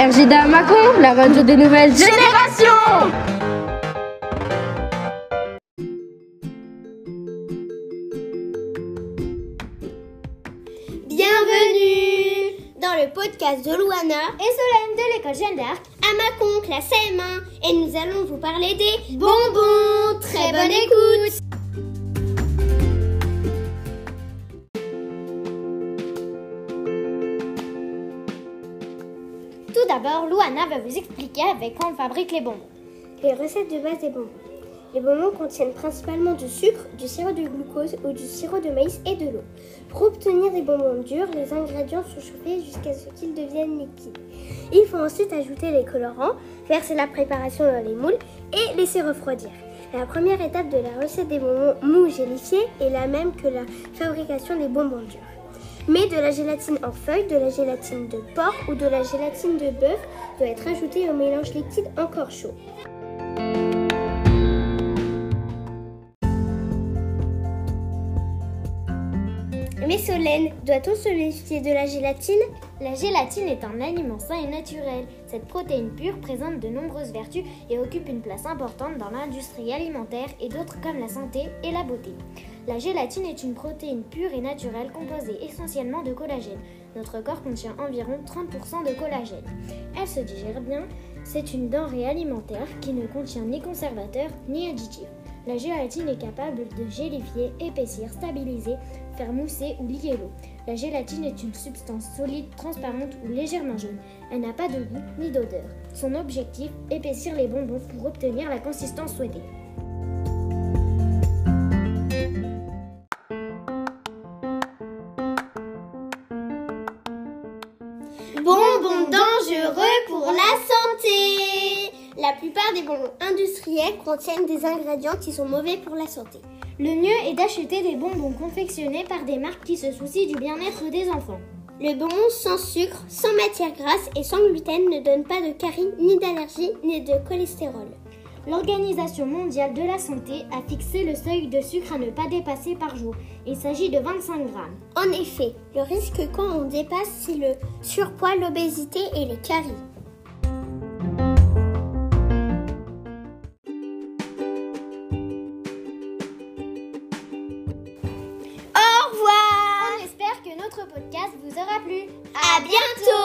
RJDA Macon, la radio des nouvelles générations. Bienvenue dans le podcast de Louana et Solène de l'école Jeanne d'Arc. À Macon, classe M1 et nous allons vous parler des bonbons. Très bonne écoute Tout d'abord, Louana va vous expliquer avec quoi on fabrique les bonbons. Les recettes de base des bonbons. Les bonbons contiennent principalement du sucre, du sirop de glucose ou du sirop de maïs et de l'eau. Pour obtenir des bonbons durs, les ingrédients sont chauffés jusqu'à ce qu'ils deviennent liquides. Il faut ensuite ajouter les colorants, verser la préparation dans les moules et laisser refroidir. La première étape de la recette des bonbons mous gélifiés est la même que la fabrication des bonbons durs. Mais de la gélatine en feuille, de la gélatine de porc ou de la gélatine de bœuf doit être ajoutée au mélange liquide encore chaud. Mais Solène, doit-on se méfier de la gélatine? La gélatine est un aliment sain et naturel. Cette protéine pure présente de nombreuses vertus et occupe une place importante dans l'industrie alimentaire et d'autres comme la santé et la beauté. La gélatine est une protéine pure et naturelle composée essentiellement de collagène. Notre corps contient environ 30% de collagène. Elle se digère bien, c'est une denrée alimentaire qui ne contient ni conservateur ni additif. La gélatine est capable de gélifier, épaissir, stabiliser, faire mousser ou lier l'eau. La gélatine est une substance solide, transparente ou légèrement jaune. Elle n'a pas de goût ni d'odeur. Son objectif, épaissir les bonbons pour obtenir la consistance souhaitée. La plupart des bonbons industriels contiennent des ingrédients qui sont mauvais pour la santé. Le mieux est d'acheter des bonbons confectionnés par des marques qui se soucient du bien-être des enfants. Le bonbon sans sucre, sans matière grasse et sans gluten ne donne pas de carie, ni d'allergie, ni de cholestérol. L'Organisation mondiale de la santé a fixé le seuil de sucre à ne pas dépasser par jour. Il s'agit de 25 grammes. En effet, le risque quand on dépasse, c'est le surpoids, l'obésité et les caries. Podcast vous aura plu. À bientôt